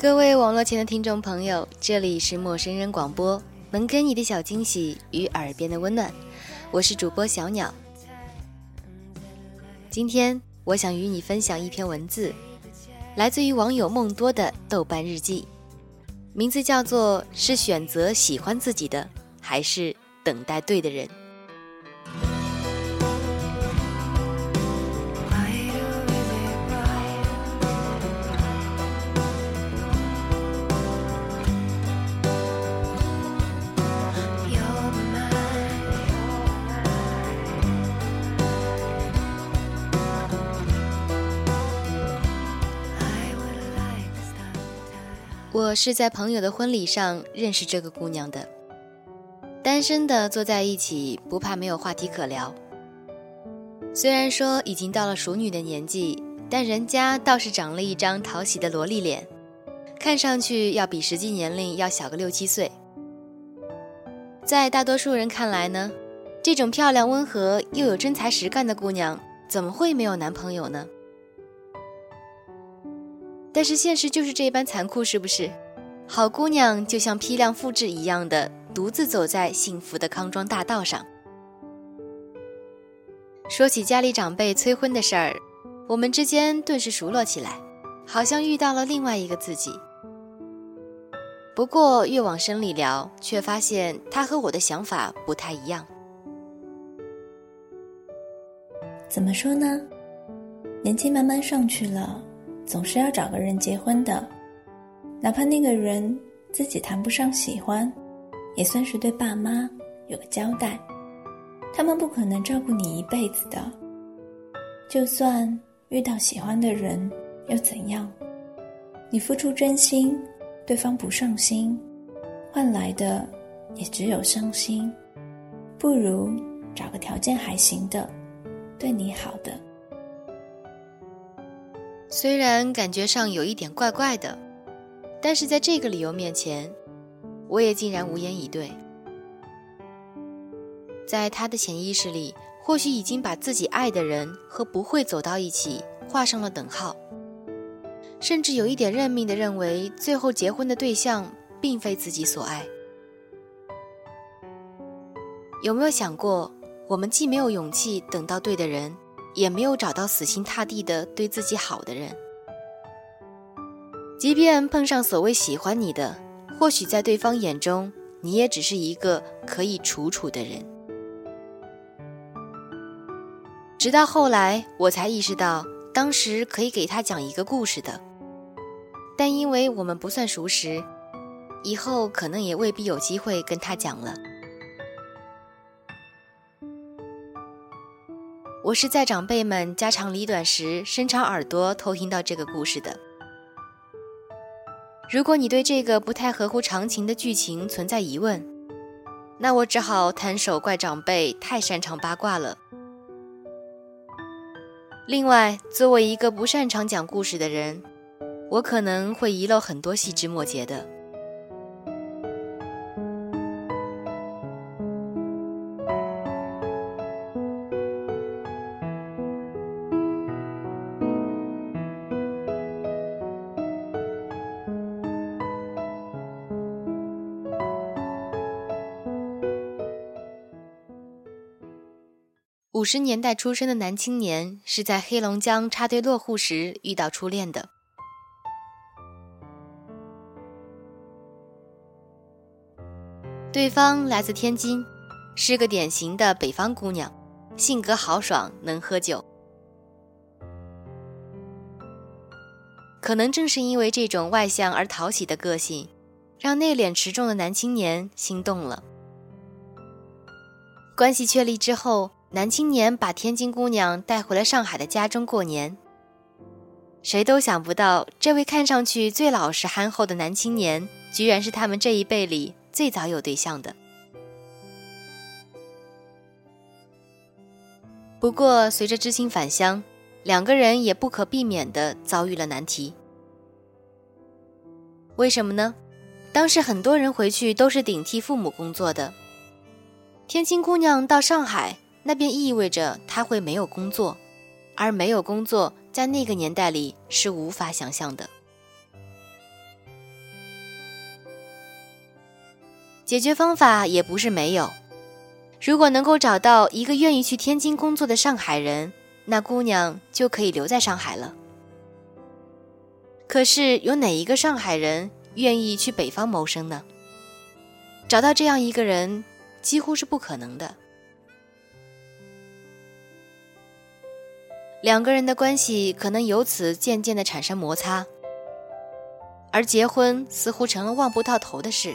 各位网络前的听众朋友，这里是陌生人广播，能给你的小惊喜与耳边的温暖，我是主播小鸟。今天我想与你分享一篇文字，来自于网友梦多的豆瓣日记，名字叫做《是选择喜欢自己的，还是等待对的人》。我是在朋友的婚礼上认识这个姑娘的，单身的坐在一起，不怕没有话题可聊。虽然说已经到了熟女的年纪，但人家倒是长了一张讨喜的萝莉脸，看上去要比实际年龄要小个六七岁。在大多数人看来呢，这种漂亮、温和又有真才实干的姑娘，怎么会没有男朋友呢？但是现实就是这般残酷，是不是？好姑娘就像批量复制一样的，独自走在幸福的康庄大道上。说起家里长辈催婚的事儿，我们之间顿时熟络起来，好像遇到了另外一个自己。不过越往深里聊，却发现他和我的想法不太一样。怎么说呢？年纪慢慢上去了。总是要找个人结婚的，哪怕那个人自己谈不上喜欢，也算是对爸妈有个交代。他们不可能照顾你一辈子的，就算遇到喜欢的人又怎样？你付出真心，对方不上心，换来的也只有伤心。不如找个条件还行的，对你好的。虽然感觉上有一点怪怪的，但是在这个理由面前，我也竟然无言以对。在他的潜意识里，或许已经把自己爱的人和不会走到一起画上了等号，甚至有一点认命的认为，最后结婚的对象并非自己所爱。有没有想过，我们既没有勇气等到对的人？也没有找到死心塌地的对自己好的人，即便碰上所谓喜欢你的，或许在对方眼中，你也只是一个可以处处的人。直到后来，我才意识到，当时可以给他讲一个故事的，但因为我们不算熟识，以后可能也未必有机会跟他讲了。我是在长辈们家长里短时伸长耳朵偷听到这个故事的。如果你对这个不太合乎常情的剧情存在疑问，那我只好摊手怪长辈太擅长八卦了。另外，作为一个不擅长讲故事的人，我可能会遗漏很多细枝末节的。五十年代出生的男青年是在黑龙江插队落户时遇到初恋的。对方来自天津，是个典型的北方姑娘，性格豪爽，能喝酒。可能正是因为这种外向而讨喜的个性，让内敛持重的男青年心动了。关系确立之后。男青年把天津姑娘带回了上海的家中过年。谁都想不到，这位看上去最老实憨厚的男青年，居然是他们这一辈里最早有对象的。不过，随着知青返乡，两个人也不可避免地遭遇了难题。为什么呢？当时很多人回去都是顶替父母工作的，天津姑娘到上海。那便意味着他会没有工作而没有工作在那个年代里是无法想象的。解决方法也不是没有。如果能够找到一个愿意去天津工作的上海人那姑娘就可以留在上海了。可是有哪一个上海人愿意去北方谋生呢？找到这样一个人几乎是不可能的。两个人的关系可能由此渐渐的产生摩擦，而结婚似乎成了望不到头的事。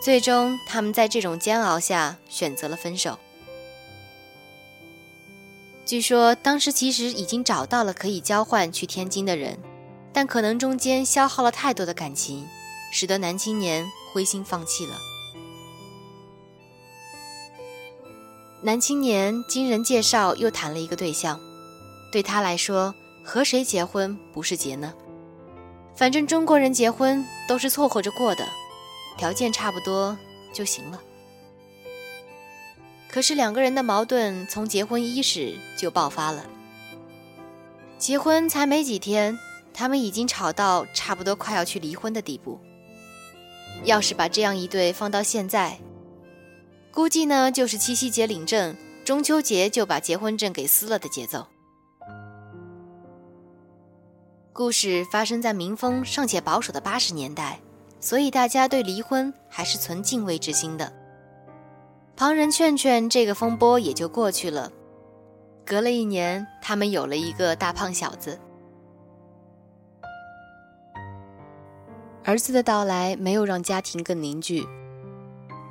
最终，他们在这种煎熬下选择了分手。据说当时其实已经找到了可以交换去天津的人，但可能中间消耗了太多的感情，使得男青年灰心放弃了。男青年经人介绍又谈了一个对象。对他来说，和谁结婚不是结呢？反正中国人结婚都是凑合着过的，条件差不多就行了。可是两个人的矛盾从结婚伊始就爆发了。结婚才没几天，他们已经吵到差不多快要去离婚的地步。要是把这样一对放到现在，估计呢就是七夕节领证，中秋节就把结婚证给撕了的节奏。故事发生在民风尚且保守的八十年代，所以大家对离婚还是存敬畏之心的。旁人劝劝，这个风波也就过去了。隔了一年，他们有了一个大胖小子。儿子的到来没有让家庭更凝聚，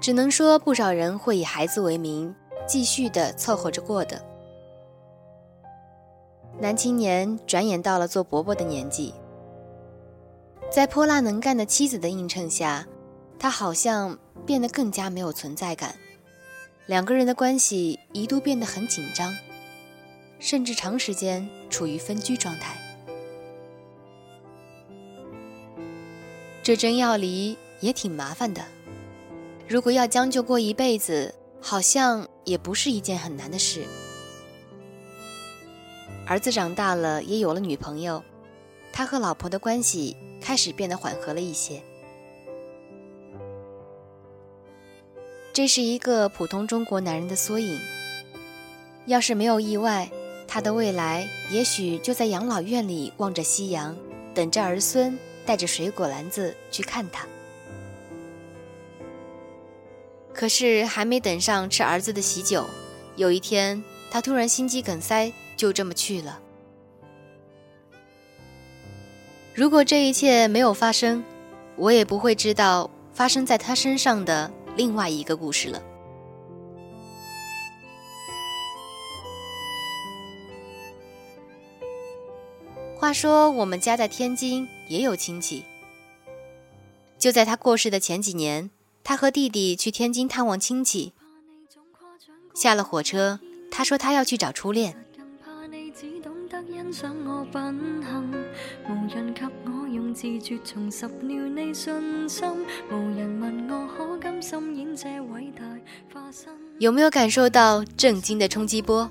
只能说不少人会以孩子为名，继续的凑合着过的。男青年转眼到了做伯伯的年纪，在泼辣能干的妻子的映衬下，他好像变得更加没有存在感。两个人的关系一度变得很紧张，甚至长时间处于分居状态。这真要离也挺麻烦的，如果要将就过一辈子，好像也不是一件很难的事。儿子长大了，也有了女朋友，他和老婆的关系开始变得缓和了一些。这是一个普通中国男人的缩影。要是没有意外，他的未来也许就在养老院里望着夕阳，等着儿孙带着水果篮子去看他。可是还没等上吃儿子的喜酒，有一天他突然心肌梗塞。就这么去了。如果这一切没有发生，我也不会知道发生在他身上的另外一个故事了。话说，我们家在天津也有亲戚。就在他过世的前几年，他和弟弟去天津探望亲戚。下了火车，他说他要去找初恋。有没有感受到震惊的冲击波？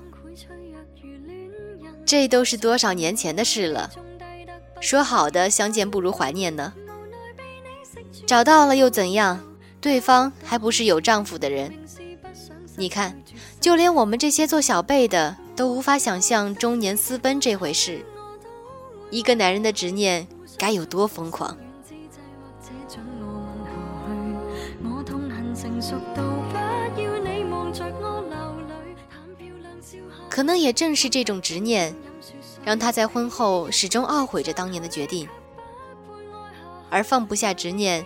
这都是多少年前的事了。说好的相见不如怀念呢？找到了又怎样？对方还不是有丈夫的人。你看，就连我们这些做小辈的。都无法想象中年私奔这回事，一个男人的执念该有多疯狂？可能也正是这种执念，让他在婚后始终懊悔着当年的决定，而放不下执念，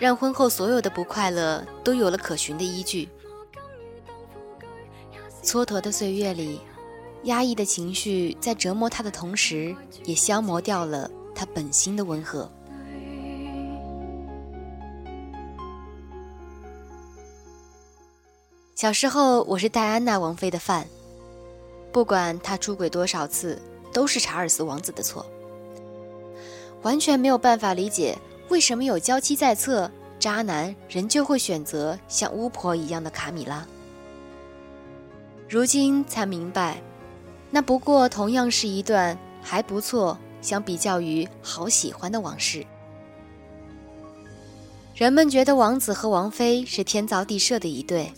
让婚后所有的不快乐都有了可循的依据。蹉跎的岁月里。压抑的情绪在折磨他的同时，也消磨掉了他本心的温和。小时候，我是戴安娜王妃的范，不管他出轨多少次，都是查尔斯王子的错。完全没有办法理解，为什么有娇妻在侧，渣男仍旧会选择像巫婆一样的卡米拉。如今才明白。那不过同样是一段还不错，相比较于好喜欢的往事。人们觉得王子和王妃是天造地设的一对，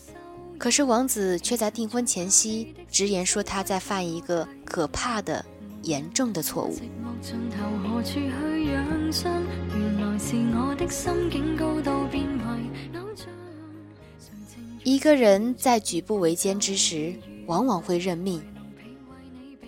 可是王子却在订婚前夕直言说他在犯一个可怕的、严重的错误。一个人在举步维艰之时，往往会认命，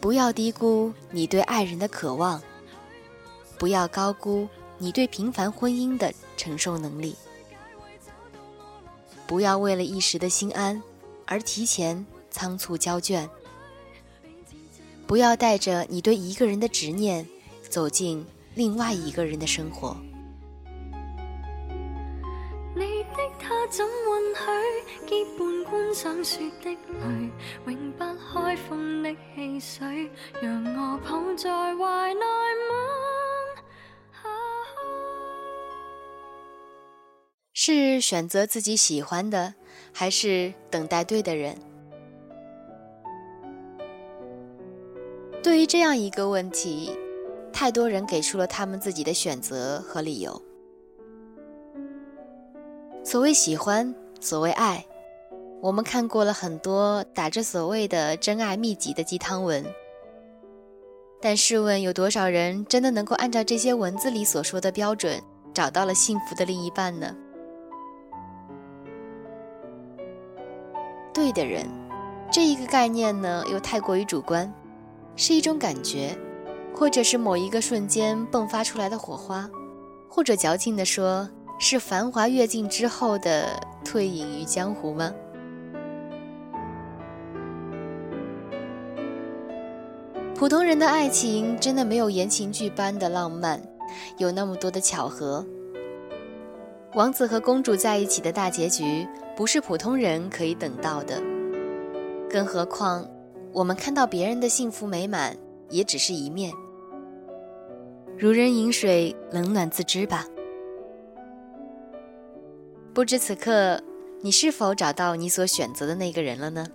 不要低估你对爱人的渴望，不要高估你对平凡婚姻的承受能力。不要为了一时的心安而提前仓促交卷。不要带着你对一个人的执念走进另外一个人的生活。怎允许结伴观赏雪的泪，永不开封的汽水，让我抱在怀内吻下是选择自己喜欢的，还是等待对的人？对于这样一个问题，太多人给出了他们自己的选择和理由。所谓喜欢，所谓爱，我们看过了很多打着所谓的真爱秘籍的鸡汤文，但试问有多少人真的能够按照这些文字里所说的标准找到了幸福的另一半呢？对的人，这一个概念呢又太过于主观，是一种感觉，或者是某一个瞬间迸发出来的火花，或者矫情的说。是繁华跃尽之后的退隐于江湖吗？普通人的爱情真的没有言情剧般的浪漫，有那么多的巧合。王子和公主在一起的大结局，不是普通人可以等到的。更何况，我们看到别人的幸福美满，也只是一面。如人饮水，冷暖自知吧。不知此刻，你是否找到你所选择的那个人了呢？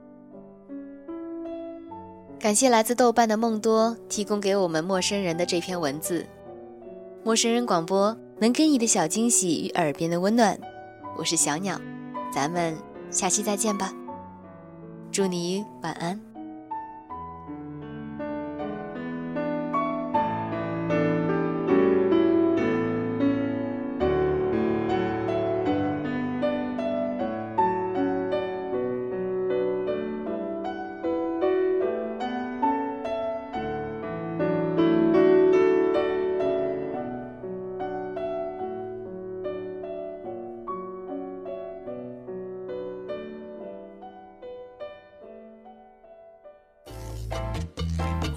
感谢来自豆瓣的梦多提供给我们陌生人的这篇文字。陌生人广播能给你的小惊喜与耳边的温暖，我是小鸟，咱们下期再见吧。祝你晚安。